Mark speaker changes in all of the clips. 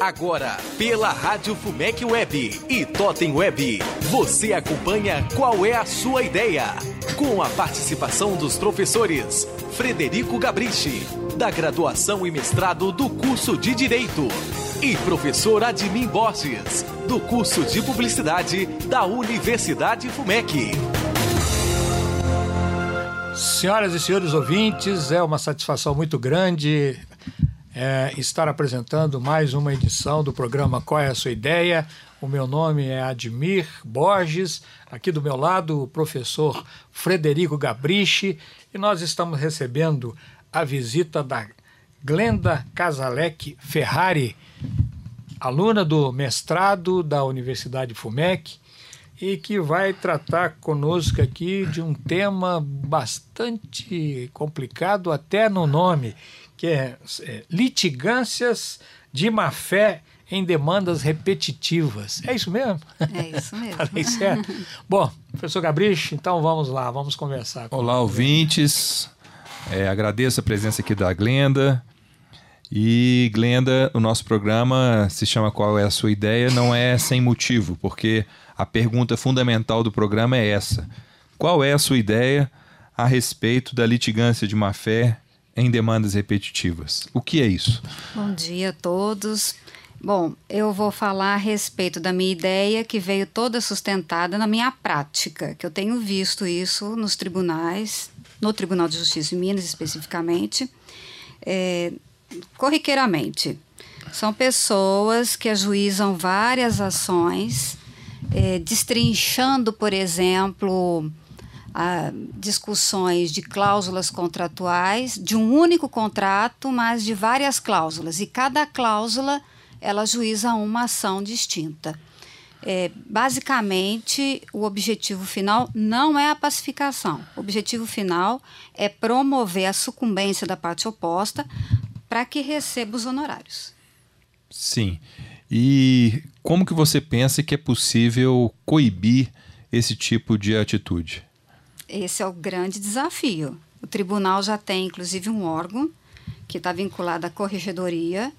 Speaker 1: Agora, pela Rádio Fumec Web e Totem Web, você acompanha Qual é a Sua Ideia? Com a participação dos professores Frederico Gabrichi, da graduação e mestrado do curso de Direito, e professor Admin Borges, do curso de Publicidade da Universidade Fumec.
Speaker 2: Senhoras e senhores ouvintes, é uma satisfação muito grande é, estar apresentando mais uma edição do programa Qual é a Sua Ideia? O meu nome é Admir Borges, aqui do meu lado o professor Frederico Gabrichi e nós estamos recebendo a visita da Glenda Casalec Ferrari, aluna do mestrado da Universidade FUMEC e que vai tratar conosco aqui de um tema bastante complicado até no nome, que é, é litigâncias de má fé em demandas repetitivas. É isso mesmo?
Speaker 3: É isso mesmo.
Speaker 2: Falei certo? Bom, professor Gabrich, então vamos lá, vamos conversar.
Speaker 4: Olá, ouvintes. É, agradeço a presença aqui da Glenda. E, Glenda, o nosso programa se chama Qual é a Sua Ideia? Não é sem motivo, porque a pergunta fundamental do programa é essa: Qual é a sua ideia a respeito da litigância de má fé em demandas repetitivas. O que é isso?
Speaker 3: Bom dia a todos. Bom, eu vou falar a respeito da minha ideia que veio toda sustentada na minha prática, que eu tenho visto isso nos tribunais, no Tribunal de Justiça de Minas especificamente, é, corriqueiramente. São pessoas que ajuizam várias ações, é, destrinchando, por exemplo, a discussões de cláusulas contratuais, de um único contrato, mas de várias cláusulas. E cada cláusula ela juíza uma ação distinta. É, basicamente, o objetivo final não é a pacificação. O objetivo final é promover a sucumbência da parte oposta para que receba os honorários.
Speaker 4: Sim. E como que você pensa que é possível coibir esse tipo de atitude?
Speaker 3: Esse é o grande desafio. O tribunal já tem, inclusive, um órgão que está vinculado à corregedoria,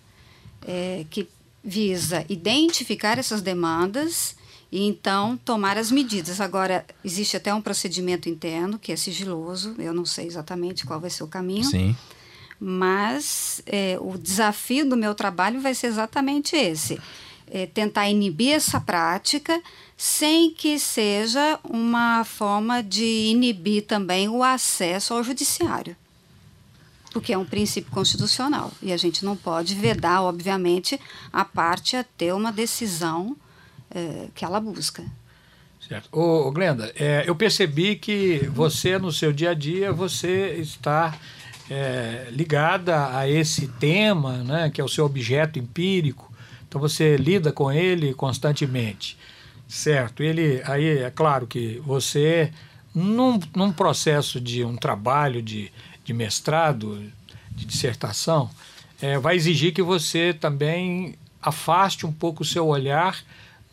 Speaker 3: é, que visa identificar essas demandas e então tomar as medidas. Agora, existe até um procedimento interno que é sigiloso, eu não sei exatamente qual vai ser o caminho.
Speaker 4: Sim.
Speaker 3: Mas é, o desafio do meu trabalho vai ser exatamente esse: é, tentar inibir essa prática sem que seja uma forma de inibir também o acesso ao judiciário. Porque é um princípio constitucional e a gente não pode vedar, obviamente, a parte a ter uma decisão é, que ela busca.
Speaker 2: Certo. Ô, Glenda, é, eu percebi que você, no seu dia a dia, você está é, ligada a esse tema, né, que é o seu objeto empírico, então você lida com ele constantemente. Certo. Ele, aí é claro que você, num, num processo de um trabalho de, de mestrado, de dissertação, é, vai exigir que você também afaste um pouco o seu olhar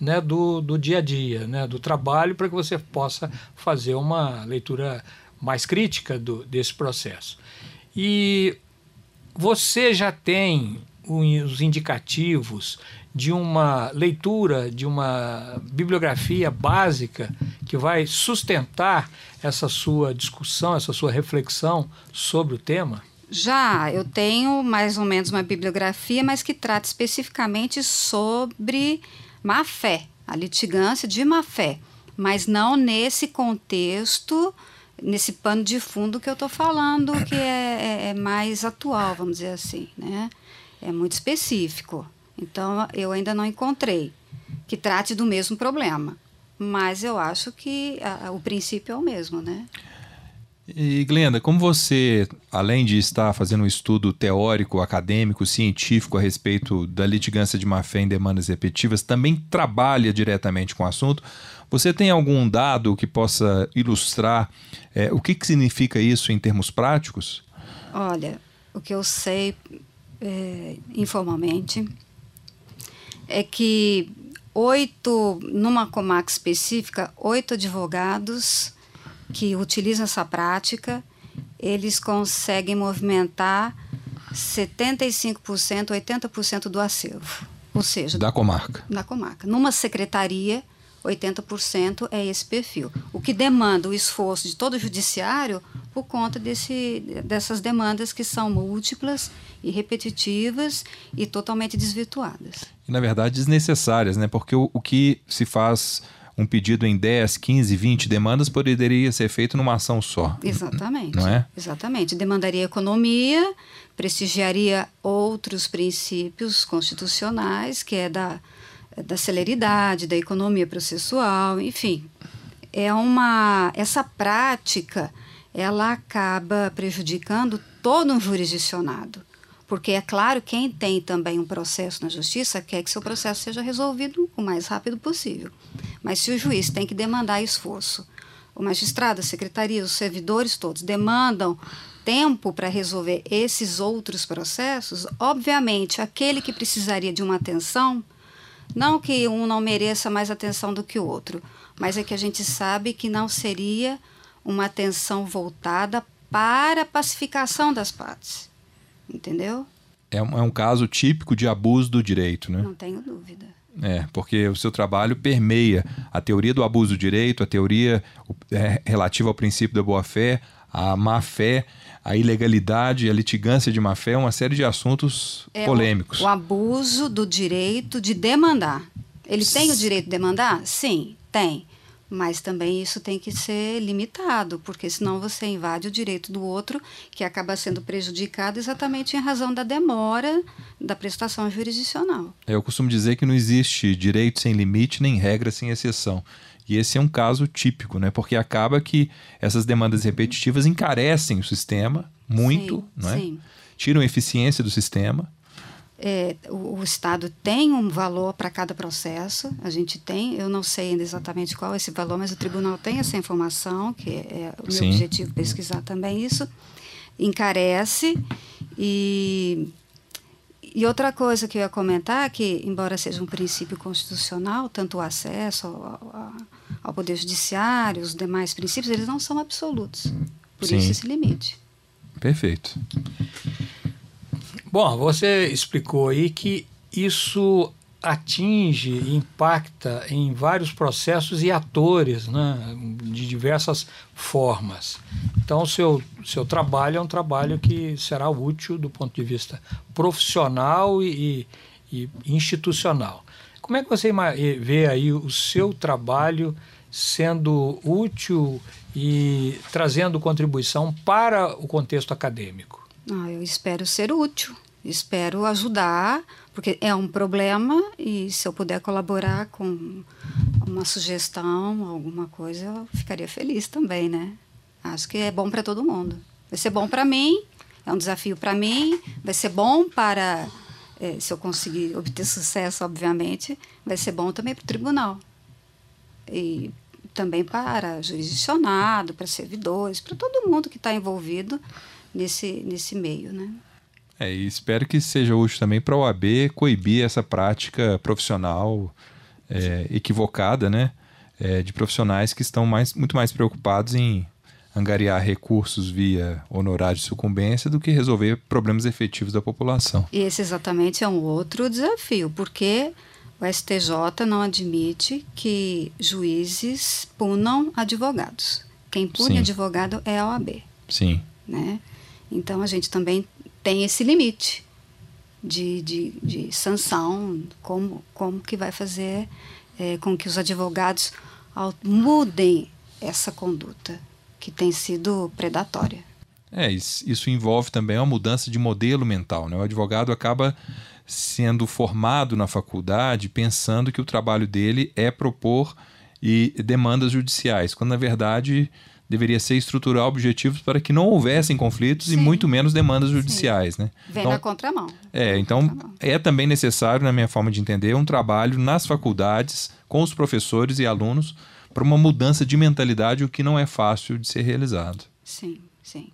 Speaker 2: né, do, do dia a dia, né, do trabalho, para que você possa fazer uma leitura mais crítica do, desse processo. E você já tem os indicativos de uma leitura, de uma bibliografia básica que vai sustentar essa sua discussão, essa sua reflexão sobre o tema?
Speaker 3: Já, eu tenho mais ou menos uma bibliografia, mas que trata especificamente sobre má fé, a litigância de má fé, mas não nesse contexto, nesse pano de fundo que eu estou falando, que é, é, é mais atual, vamos dizer assim, né? É muito específico. Então, eu ainda não encontrei que trate do mesmo problema. Mas eu acho que a, o princípio é o mesmo, né?
Speaker 4: E Glenda, como você, além de estar fazendo um estudo teórico, acadêmico, científico a respeito da litigância de má-fé em demandas repetitivas, também trabalha diretamente com o assunto, você tem algum dado que possa ilustrar é, o que, que significa isso em termos práticos?
Speaker 3: Olha, o que eu sei é, informalmente é que oito, numa comarca específica, oito advogados que utilizam essa prática, eles conseguem movimentar 75%, 80% do acervo. Ou seja,
Speaker 4: da comarca.
Speaker 3: Da comarca. Numa secretaria, 80% é esse perfil. O que demanda o esforço de todo o judiciário por conta desse, dessas demandas que são múltiplas e repetitivas e totalmente desvirtuadas.
Speaker 4: E, na verdade, desnecessárias, né? Porque o, o que se faz um pedido em 10, 15, 20 demandas poderia ser feito numa ação só.
Speaker 3: Exatamente.
Speaker 4: Não é?
Speaker 3: Exatamente. Demandaria economia, prestigiaria outros princípios constitucionais, que é da da celeridade, da economia processual, enfim. É uma essa prática, ela acaba prejudicando todo um jurisdicionado. Porque é claro, quem tem também um processo na justiça quer que seu processo seja resolvido o mais rápido possível. Mas se o juiz tem que demandar esforço, o magistrado, a secretaria, os servidores todos demandam tempo para resolver esses outros processos, obviamente, aquele que precisaria de uma atenção não que um não mereça mais atenção do que o outro, mas é que a gente sabe que não seria uma atenção voltada para a pacificação das partes. Entendeu?
Speaker 4: É um, é um caso típico de abuso do direito, né?
Speaker 3: Não tenho dúvida.
Speaker 4: É, porque o seu trabalho permeia a teoria do abuso do direito, a teoria é, relativa ao princípio da boa-fé, a má-fé a ilegalidade, a litigância de má-fé, uma série de assuntos é polêmicos.
Speaker 3: O, o, abuso do direito de demandar. Ele tem o direito de demandar? Sim, tem. Mas também isso tem que ser limitado, porque senão você invade o direito do outro, que acaba sendo prejudicado exatamente em razão da demora da prestação jurisdicional.
Speaker 4: Eu costumo dizer que não existe direito sem limite nem regra sem exceção. E esse é um caso típico, né? Porque acaba que essas demandas repetitivas encarecem o sistema muito, sim, não é? Sim. Tiram eficiência do sistema.
Speaker 3: É, o, o, Estado tem um valor para cada processo. A gente tem, eu não sei ainda exatamente qual é esse valor, mas o tribunal tem essa informação, que é, é o meu sim. objetivo pesquisar também isso. Encarece e e outra coisa que eu ia comentar, que embora seja um princípio constitucional, tanto o acesso ao, ao Poder Judiciário, os demais princípios, eles não são absolutos. Por Sim. isso esse limite.
Speaker 4: Perfeito.
Speaker 2: Bom, você explicou aí que isso atinge e impacta em vários processos e atores, né, de diversas formas. Então, o seu, seu trabalho é um trabalho que será útil do ponto de vista profissional e, e institucional. Como é que você vê aí o seu trabalho sendo útil e trazendo contribuição para o contexto acadêmico?
Speaker 3: Ah, eu espero ser útil, espero ajudar porque é um problema e se eu puder colaborar com uma sugestão, alguma coisa, eu ficaria feliz também, né? Acho que é bom para todo mundo. Vai ser bom para mim, é um desafio para mim, vai ser bom para, é, se eu conseguir obter sucesso, obviamente, vai ser bom também para o tribunal. E também para jurisdicionado, para servidores, para todo mundo que está envolvido nesse, nesse meio, né?
Speaker 4: É, e espero que seja útil também para a OAB coibir essa prática profissional é, equivocada, né? É, de profissionais que estão mais, muito mais preocupados em angariar recursos via honorário de sucumbência do que resolver problemas efetivos da população.
Speaker 3: E esse exatamente é um outro desafio, porque o STJ não admite que juízes punam advogados. Quem pune Sim. advogado é a OAB.
Speaker 4: Sim.
Speaker 3: Né? Então a gente também tem esse limite de, de, de sanção, como, como que vai fazer é, com que os advogados mudem essa conduta que tem sido predatória.
Speaker 4: É, isso envolve também uma mudança de modelo mental. Né? O advogado acaba sendo formado na faculdade pensando que o trabalho dele é propor e demandas judiciais, quando na verdade deveria ser estruturar objetivos para que não houvessem conflitos Sim. e muito menos demandas judiciais, Sim. né?
Speaker 3: Vem então, na contramão.
Speaker 4: É, então contramão. é também necessário, na minha forma de entender, um trabalho nas faculdades com os professores e alunos para uma mudança de mentalidade, o que não é fácil de ser realizado.
Speaker 3: Sim, sim.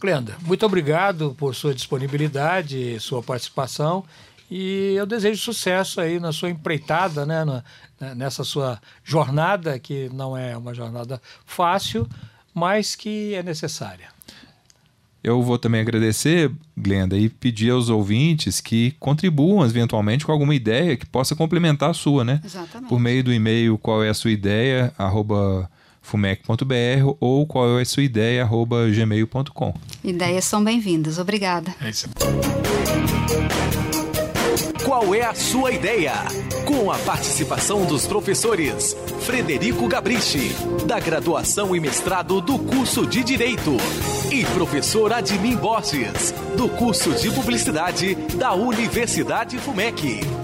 Speaker 2: Glenda, muito obrigado por sua disponibilidade, sua participação e eu desejo sucesso aí na sua empreitada, né, na, nessa sua jornada, que não é uma jornada fácil, mas que é necessária.
Speaker 4: Eu vou também agradecer, Glenda, e pedir aos ouvintes que contribuam eventualmente com alguma ideia que possa complementar a sua, né?
Speaker 3: Exatamente.
Speaker 4: Por meio do e-mail qual é a sua ideia, arroba fumec.br ou qual é a sua ideia, arroba gmail.com.
Speaker 3: Ideias são bem-vindas. Obrigada.
Speaker 2: É isso.
Speaker 1: Qual é a sua ideia? Com a participação dos professores Frederico Gabrichi, da graduação e mestrado do curso de Direito, e professor Admin Borges, do curso de Publicidade da Universidade FUMEC.